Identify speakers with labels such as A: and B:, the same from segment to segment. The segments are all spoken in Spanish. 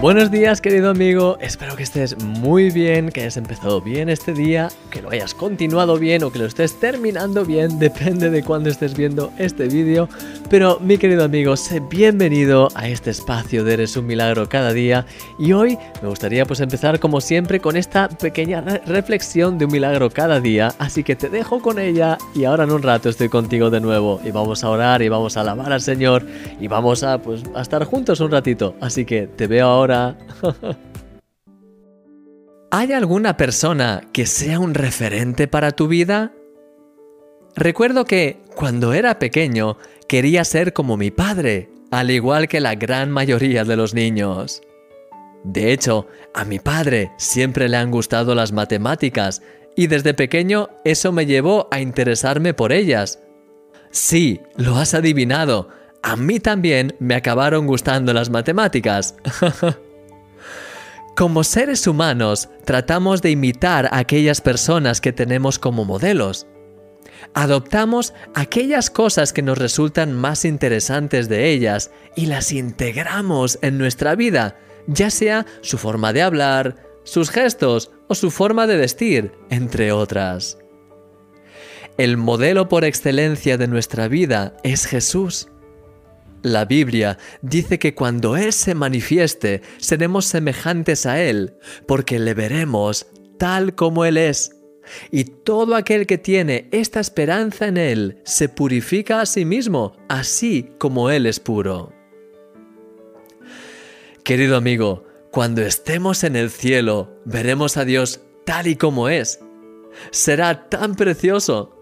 A: Buenos días querido amigo, espero que estés muy bien, que hayas empezado bien este día, que lo hayas continuado bien o que lo estés terminando bien, depende de cuándo estés viendo este vídeo. Pero mi querido amigo, sé bienvenido a este espacio de Eres un Milagro cada día. Y hoy me gustaría pues empezar como siempre con esta pequeña reflexión de un milagro cada día, así que te dejo con ella y ahora en un rato estoy contigo de nuevo. Y vamos a orar y vamos a alabar al Señor y vamos a pues a estar juntos un ratito, así que te veo ahora ¿Hay alguna persona que sea un referente para tu vida? Recuerdo que, cuando era pequeño, quería ser como mi padre, al igual que la gran mayoría de los niños. De hecho, a mi padre siempre le han gustado las matemáticas y desde pequeño eso me llevó a interesarme por ellas. Sí, lo has adivinado, a mí también me acabaron gustando las matemáticas. como seres humanos, tratamos de imitar a aquellas personas que tenemos como modelos. Adoptamos aquellas cosas que nos resultan más interesantes de ellas y las integramos en nuestra vida, ya sea su forma de hablar, sus gestos o su forma de vestir, entre otras. El modelo por excelencia de nuestra vida es Jesús. La Biblia dice que cuando Él se manifieste, seremos semejantes a Él, porque le veremos tal como Él es. Y todo aquel que tiene esta esperanza en Él se purifica a sí mismo, así como Él es puro. Querido amigo, cuando estemos en el cielo, veremos a Dios tal y como es. Será tan precioso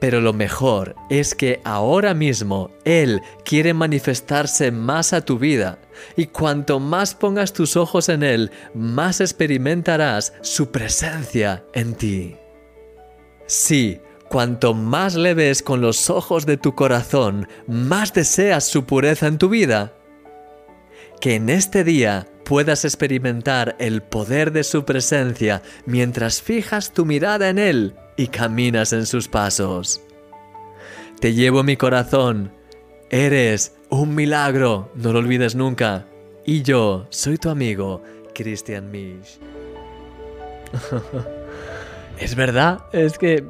A: pero lo mejor es que ahora mismo Él quiere manifestarse más a tu vida y cuanto más pongas tus ojos en Él, más experimentarás su presencia en ti. Sí, cuanto más le ves con los ojos de tu corazón, más deseas su pureza en tu vida. Que en este día puedas experimentar el poder de su presencia mientras fijas tu mirada en Él y caminas en sus pasos. Te llevo mi corazón. Eres un milagro, no lo olvides nunca. Y yo soy tu amigo, Christian Misch. es verdad, es que eh,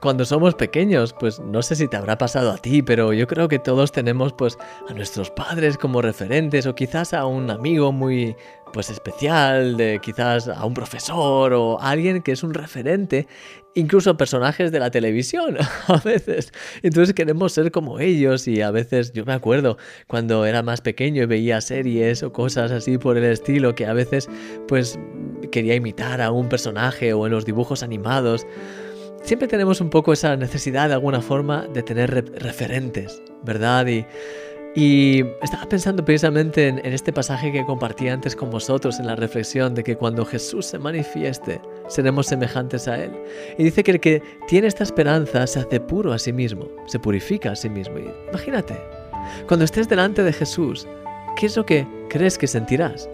A: cuando somos pequeños, pues no sé si te habrá pasado a ti, pero yo creo que todos tenemos pues a nuestros padres como referentes o quizás a un amigo muy pues especial, de quizás a un profesor o alguien que es un referente, incluso personajes de la televisión a veces. Entonces queremos ser como ellos y a veces yo me acuerdo cuando era más pequeño y veía series o cosas así por el estilo que a veces pues quería imitar a un personaje o en los dibujos animados. Siempre tenemos un poco esa necesidad de alguna forma de tener referentes, ¿verdad? Y y estaba pensando precisamente en, este pasaje que compartí antes con vosotros en la reflexión de que cuando Jesús se manifieste, seremos semejantes a Él. Y dice que el que tiene esta esperanza se hace puro a sí mismo, se purifica a sí mismo. Y imagínate, cuando estés delante de Jesús, ¿qué es lo que crees que sentirás?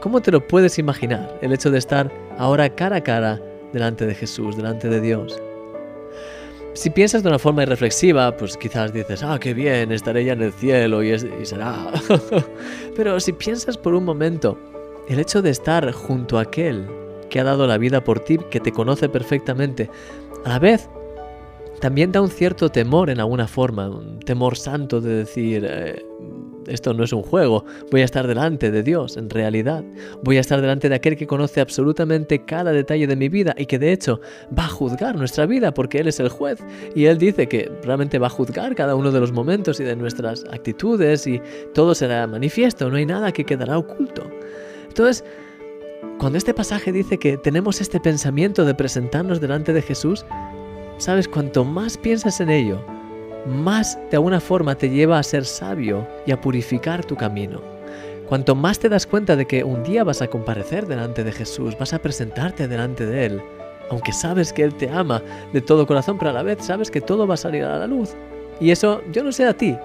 A: ¿Cómo te lo puedes imaginar el hecho de estar ahora cara a cara delante de Jesús, delante de Dios? Si piensas de una forma irreflexiva, pues quizás dices, ah, qué bien, estaré ya en el cielo y, será. Pero si piensas por un momento, el hecho de estar junto a aquel que ha dado la vida por ti, que te conoce perfectamente, a la vez también da un cierto temor en alguna forma, un temor santo de decir, eh, esto no es un juego, voy a estar delante de Dios en realidad, voy a estar delante de aquel que conoce absolutamente cada detalle de mi vida y que de hecho va a juzgar nuestra vida porque Él es el juez. Y Él dice que realmente va a juzgar cada uno de los momentos y de nuestras actitudes y todo será manifiesto, no hay nada que quedará oculto. Entonces, cuando este pasaje dice que tenemos este pensamiento de presentarnos delante de Jesús, sabes, cuanto más piensas en ello, más de alguna forma te lleva a ser sabio y a purificar tu camino. Cuanto más te das cuenta de que un día vas a comparecer delante de Jesús, vas a presentarte delante de Él, aunque sabes que Él te ama de todo corazón, pero a la vez sabes que todo va a salir a la luz. Y eso yo no sé a ti,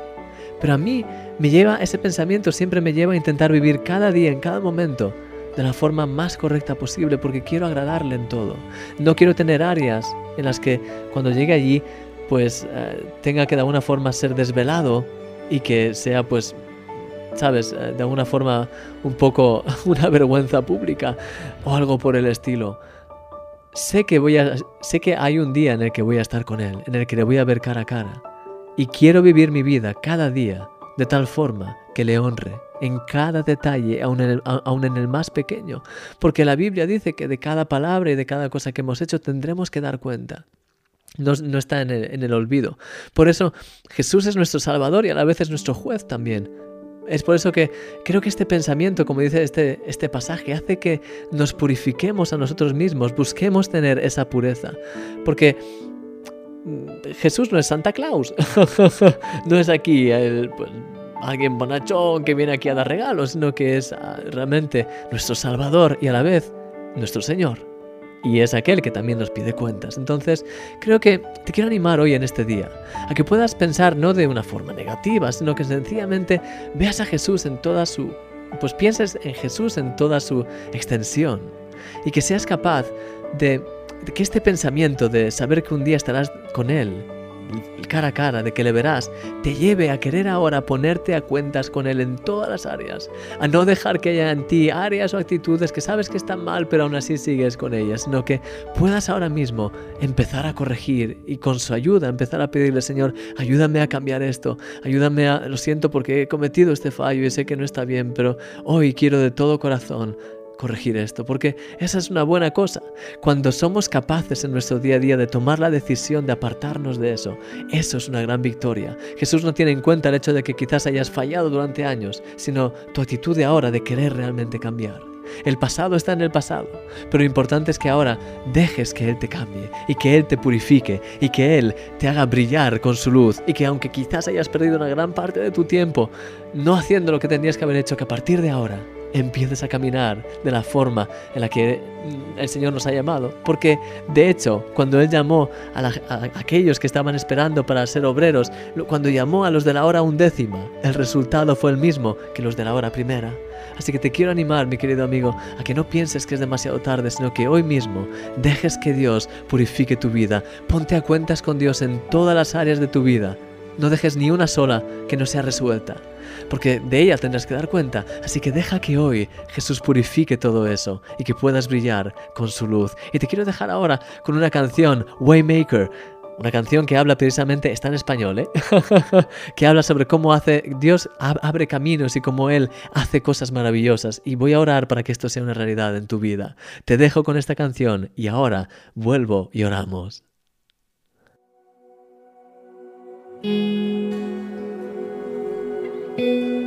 A: pero a mí me lleva ese pensamiento, siempre me lleva a intentar vivir cada día, en cada momento, de la forma más correcta posible porque quiero agradarle en todo. No quiero tener áreas en las que cuando llegue allí pues eh, tenga que de alguna forma ser desvelado y que sea pues sabes, eh, de alguna forma un poco una vergüenza pública o algo por el estilo. Sé que voy a sé que hay un día en el que voy a estar con él, en el que le voy a ver cara a cara y quiero vivir mi vida cada día de tal forma que le honre en cada detalle, aun en, en el más pequeño, porque la Biblia dice que de cada palabra y de cada cosa que hemos hecho tendremos que dar cuenta. No, está en el, en el, olvido. Por eso Jesús es nuestro Salvador y a la vez es nuestro juez también. Es por eso que creo que este pensamiento, como dice este, este pasaje, hace que nos purifiquemos a nosotros mismos, busquemos tener esa pureza. Porque mm, Jesús no es Santa Claus, no es aquí el, pues, alguien bonachón que viene aquí a dar regalos, sino que es ah, realmente nuestro Salvador y a la vez nuestro Señor. Y es aquel que también nos pide cuentas. Entonces, creo que te quiero animar hoy en este día a que puedas pensar no de una forma negativa, sino que sencillamente veas a Jesús en toda su... Pues pienses en Jesús en toda su extensión. Y que seas capaz de, de que este pensamiento de saber que un día estarás con Él cara a cara, de que le verás, te lleve a querer ahora ponerte a cuentas con Él en todas las áreas, a no dejar que haya en ti áreas o actitudes que sabes que están mal, pero aún así sigues con ellas, sino que puedas ahora mismo empezar a corregir y con su ayuda empezar a pedirle, Señor, ayúdame a cambiar esto, ayúdame a, lo siento porque he cometido este fallo y sé que no está bien, pero hoy quiero de todo corazón corregir esto, porque esa es una buena cosa. Cuando somos capaces en nuestro día a día de tomar la decisión de apartarnos de eso, eso es una gran victoria. Jesús no tiene en cuenta el hecho de que quizás hayas fallado durante años, sino tu actitud de ahora de querer realmente cambiar. El pasado está en el pasado, pero lo importante es que ahora dejes que Él te cambie y que Él te purifique y que Él te haga brillar con su luz y que aunque quizás hayas perdido una gran parte de tu tiempo no haciendo lo que tendrías que haber hecho, que a partir de ahora empieces a caminar de la forma en la que el Señor nos ha llamado. Porque, de hecho, cuando Él llamó a, aquellos que estaban esperando para ser obreros, cuando llamó a los de la hora undécima, el resultado fue el mismo que los de la hora primera. Así que te quiero animar, mi querido amigo, a que no pienses que es demasiado tarde, sino que hoy mismo dejes que Dios purifique tu vida. Ponte a cuentas con Dios en todas las áreas de tu vida. No dejes ni una sola que no sea resuelta porque de ella tendrás que dar cuenta. Así que deja que hoy Jesús purifique todo eso y que puedas brillar con su luz. Y te quiero dejar ahora con una canción, Waymaker. Una canción que habla precisamente, está en español, ¿eh? que habla sobre cómo hace Dios abre caminos y cómo Él hace cosas maravillosas. Y voy a orar para que esto sea una realidad en tu vida. Te dejo con esta canción y ahora vuelvo y oramos.
B: Te mueves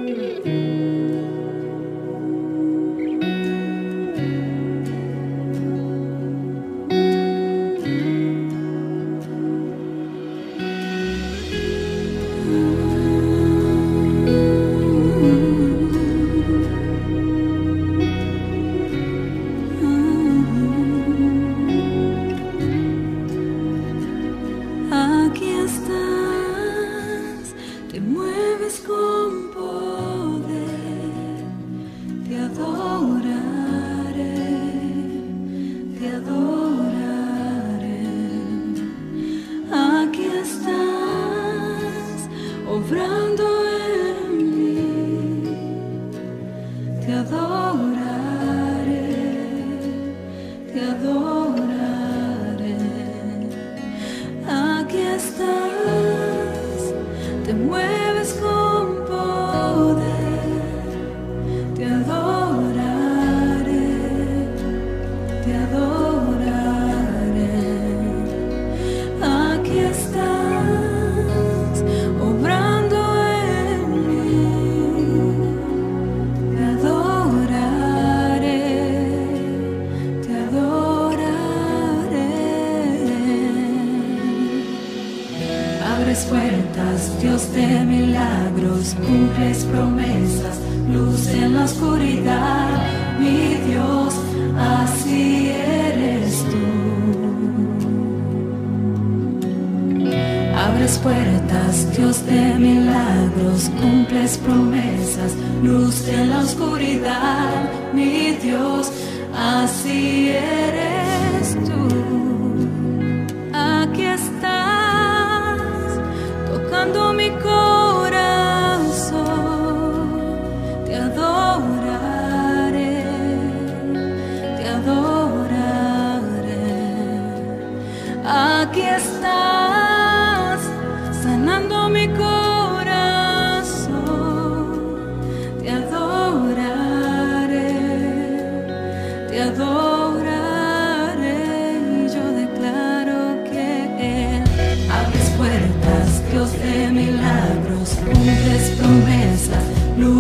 B: con poder. Cumples promesas, luz en la oscuridad, mi Dios, así eres tú. Abres puertas, Dios de milagros, cumples promesas, luz en la oscuridad, mi Dios, así eres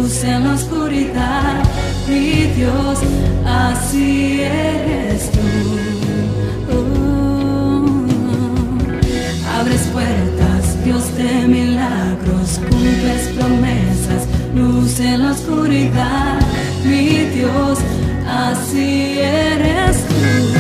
B: luz en la oscuridad, mi Dios, así eres tú. Oh, abres puertas, Dios de milagros, cumples promesas, luz en la oscuridad, mi Dios, así eres tú.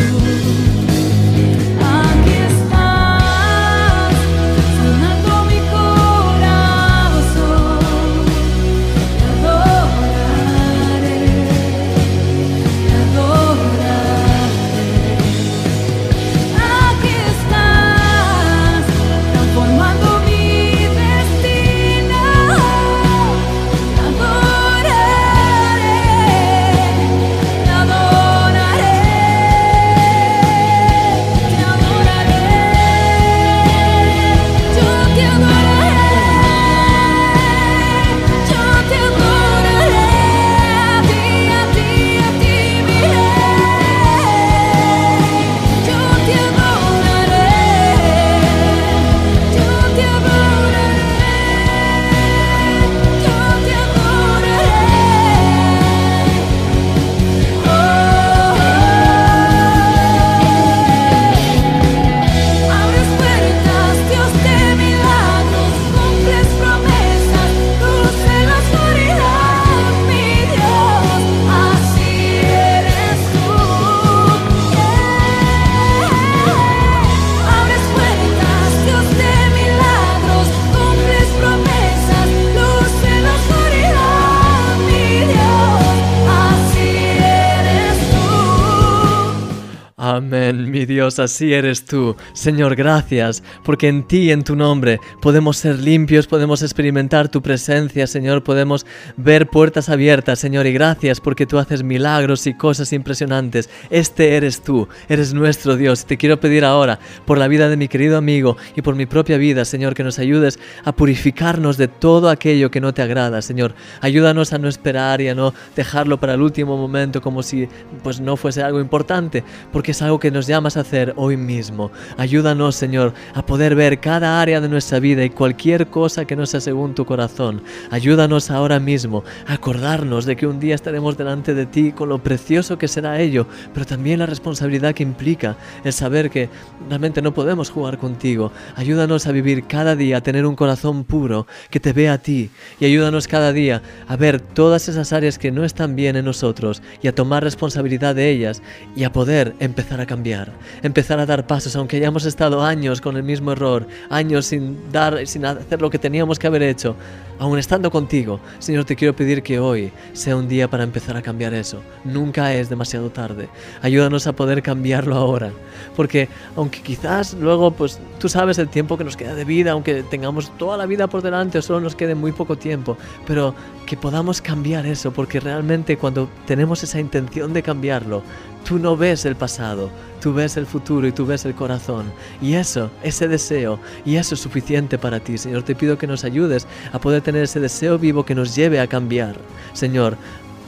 A: Dios, así eres tú. Señor, gracias, porque en ti, en tu nombre, podemos ser limpios, podemos experimentar tu presencia, Señor, podemos ver puertas abiertas, Señor, y gracias porque tú haces milagros y cosas impresionantes. Este eres tú, eres nuestro Dios. Te quiero pedir ahora, por la vida de mi querido amigo y por mi propia vida, Señor, que nos ayudes a purificarnos de todo aquello que no te agrada, Señor. Ayúdanos a no esperar y a no dejarlo para el último momento como si pues no fuese algo importante, porque es algo que nos hacer hoy mismo. Ayúdanos, Señor, a poder ver cada área de nuestra vida y cualquier cosa que no sea según tu corazón. Ayúdanos ahora mismo a acordarnos de que un día estaremos delante de ti con lo precioso que será ello, pero también la responsabilidad que implica el saber que realmente no podemos jugar contigo. Ayúdanos a vivir cada día, a tener un corazón puro que te vea a ti y ayúdanos cada día a ver todas esas áreas que no están bien en nosotros y a tomar responsabilidad de ellas y a poder empezar a cambiar, empezar a dar pasos, aunque hayamos estado años con el mismo error, años sin dar, sin hacer lo que teníamos que haber hecho, aún estando contigo, Señor, te quiero pedir que hoy sea un día para empezar a cambiar eso. Nunca es demasiado tarde. Ayúdanos a poder cambiarlo ahora, porque aunque quizás luego, pues tú sabes el tiempo que nos queda de vida, aunque tengamos toda la vida por delante o solo nos quede muy poco tiempo, pero que podamos cambiar eso, porque realmente cuando tenemos esa intención de cambiarlo, tú no ves el pasado, tú ves el futuro y tú ves el corazón. Y eso, ese deseo, y eso es suficiente para ti. Señor, te pido que nos ayudes a poder tener ese deseo vivo que nos lleve a cambiar. Señor,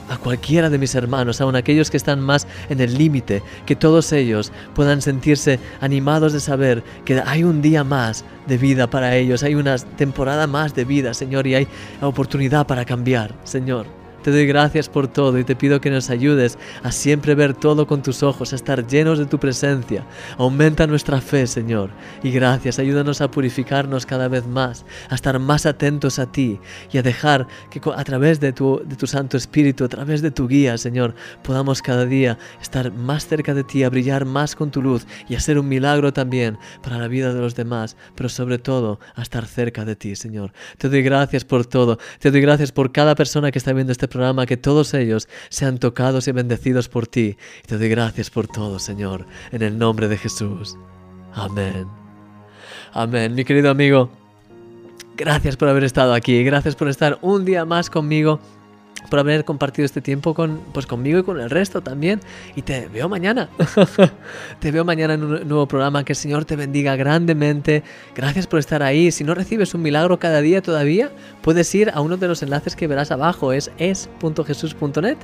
A: a cualquiera de mis hermanos, aun aquellos que están más en el límite, que todos ellos puedan sentirse animados de saber que hay un día más de vida para ellos, hay una temporada más de vida, Señor, y hay oportunidad para cambiar, Señor. Te doy gracias por todo y te pido que nos ayudes a siempre ver todo con tus ojos, a estar llenos de tu presencia. Aumenta nuestra fe, Señor. Y gracias, ayúdanos a purificarnos cada vez más, a estar más atentos a ti y a dejar que a través de tu, de tu Santo Espíritu, a través de tu guía, Señor, podamos cada día estar más cerca de ti, a brillar más con tu luz y a ser un milagro también para la vida de los demás, pero sobre todo a estar cerca de ti, Señor. Te doy gracias por todo. Te doy gracias por cada persona que está viendo este programa, que todos ellos sean tocados y bendecidos por ti. Y te doy gracias por todo, Señor, en el nombre de Jesús. Amén. Amén, mi querido amigo. Gracias por haber estado aquí, gracias por estar un día más conmigo, por haber compartido este tiempo con, pues conmigo y con el resto también. Y te veo mañana. te veo mañana en un nuevo programa. Que el Señor te bendiga grandemente. Gracias por estar ahí. Si no recibes un milagro cada día todavía, puedes ir a uno de los enlaces que verás abajo. Es es.jesús.net.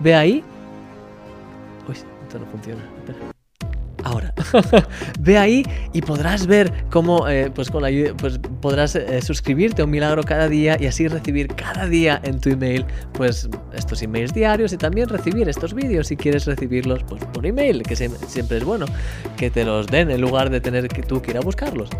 A: Ve ahí. Uy, esto no funciona. Espera. Ahora, ve ahí y podrás ver cómo, eh, pues con la ayuda, pues podrás eh, suscribirte a un milagro cada día y así recibir cada día en tu email, pues estos emails diarios y también recibir estos vídeos si quieres recibirlos pues, por email, que siem- siempre es bueno que te los den en lugar de tener que tú que ir a buscarlos.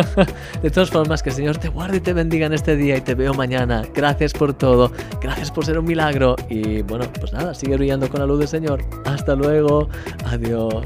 A: de todas formas, que el Señor te guarde y te bendiga en este día y te veo mañana. Gracias por todo, gracias por ser un milagro y bueno, pues nada, sigue brillando con la luz del Señor. Hasta luego, adiós.